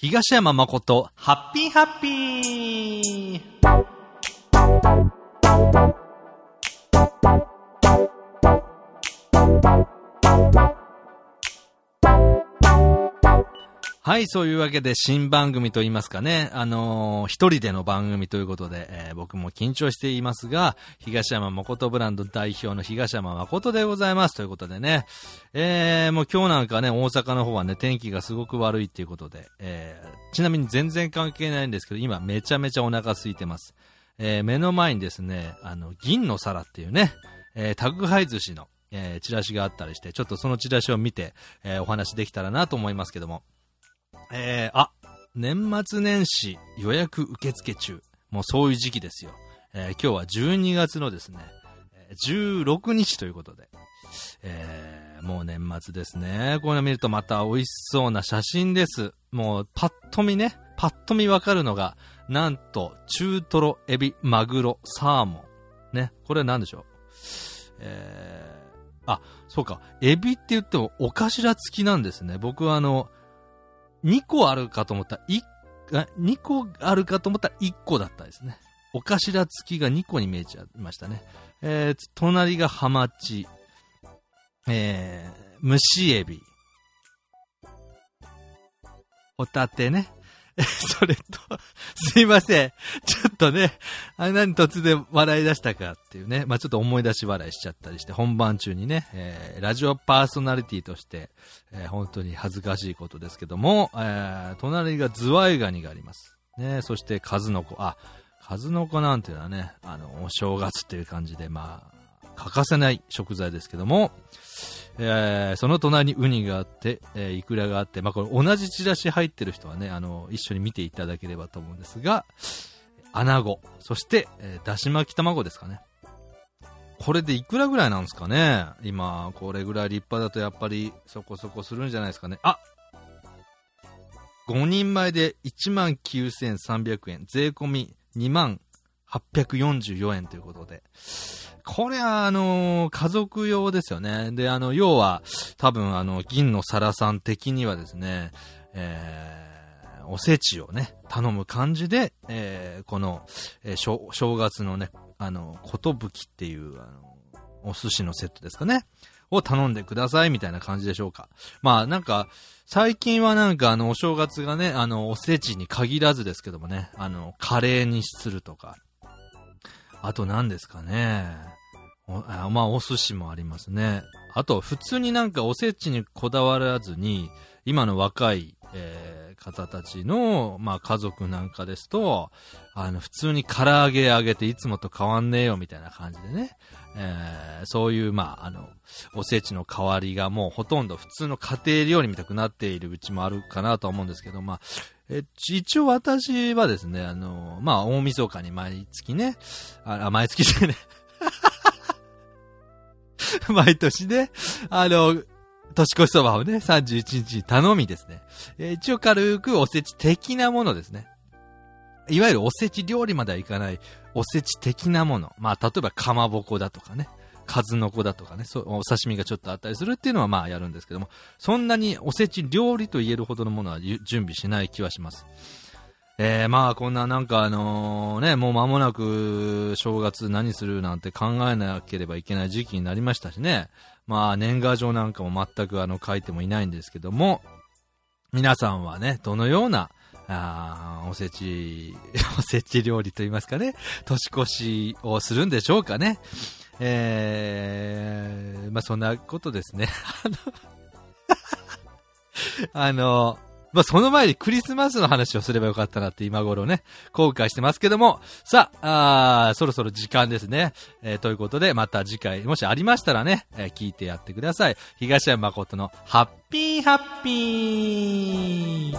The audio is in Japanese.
東山誠、ハッピーハッピー。はい、そういうわけで新番組といいますかね、あのー、一人での番組ということで、えー、僕も緊張していますが、東山誠ブランド代表の東山誠でございますということでね、えー、もう今日なんかね、大阪の方はね、天気がすごく悪いっていうことで、えー、ちなみに全然関係ないんですけど、今めちゃめちゃお腹空いてます。えー、目の前にですね、あの、銀の皿っていうね、えー、宅配寿司の、えー、チラシがあったりして、ちょっとそのチラシを見て、えー、お話できたらなと思いますけども、えー、あ、年末年始予約受付中。もうそういう時期ですよ。えー、今日は12月のですね、16日ということで、えー、もう年末ですね。これを見るとまた美味しそうな写真です。もうパッと見ね、パッと見わかるのが、なんと、中トロ、エビ、マグロ、サーモン。ね、これは何でしょう？えー、あ、そうか、エビって言ってもお頭付きなんですね。僕はあの、2個あるかと思ったら1、2個あるかと思ったら1個だったですね。お頭付きが2個に見えちゃいましたね。えー、隣がハマチ、えー、蒸しエビ、ホタテね、それと、すいません。ちょっとね、あ何突然笑い出したかっていうね、まあちょっと思い出し笑いしちゃったりして、本番中にね、えー、ラジオパーソナリティとして、えー、本当に恥ずかしいことですけども、えー、隣がズワイガニがあります。ね、そして数の子、あ、数の子なんていうのはね、あの、お正月っていう感じで、まあ、欠かせない食材ですけども、えー、その隣にウニがあって、えー、イクラがあって、まあ、これ同じチラシ入ってる人はね、あの、一緒に見ていただければと思うんですが、アナゴ、そして、えー、だし巻き卵ですかね。これでいくらぐらいなんですかね？今、これぐらい立派だとやっぱりそこそこするんじゃないですかね。あ5人前で19,300円、税込み2万844円ということで、これは、あのー、家族用ですよね。で、あの、要は、多分、あの、銀の皿さん的にはですね、えー、おせちをね、頼む感じで、えー、この、えー、正月のね、あの、ことぶきっていう、あの、お寿司のセットですかね。を頼んでくださいみたいな感じでしょうか。まあなんか、最近はなんかあのお正月がね、あのおせちに限らずですけどもね、あのカレーにするとか、あと何ですかね、あまあ、お寿司もありますね。あと、普通になんかおせちにこだわらずに、今の若い、えー、方たちの、まあ、家族なんかですと、あの、普通に唐揚げ揚げていつもと変わんねえよみたいな感じでね、えー、そういう、まあ、あの、おせちの代わりがもうほとんど普通の家庭料理みたくなっているうちもあるかなと思うんですけど、まあ、え、一応私はですね、あの、まあ、大晦日に毎月ね、あ、毎月じゃね、毎年ね、あの、年越しそばをね、31日に頼みですね。え、一応軽くおせち的なものですね。いわゆるおせち料理まではいかない、おせち的なもの。まあ、例えばかまぼこだとかね、数の子だとかね、そう、お刺身がちょっとあったりするっていうのはまあやるんですけども、そんなにおせち料理と言えるほどのものは準備しない気はします。えー、まあこんななんかあのね、もう間もなく正月何するなんて考えなければいけない時期になりましたしね。まあ年賀状なんかも全くあの書いてもいないんですけども、皆さんはね、どのようなあおせち、おせち料理と言いますかね、年越しをするんでしょうかね。えー、まあそんなことですね。あの、あの、まあ、その前にクリスマスの話をすればよかったなって今頃ね、後悔してますけども、さあ、あそろそろ時間ですね。えー、ということで、また次回、もしありましたらね、えー、聞いてやってください。東山誠のハッピーハッピー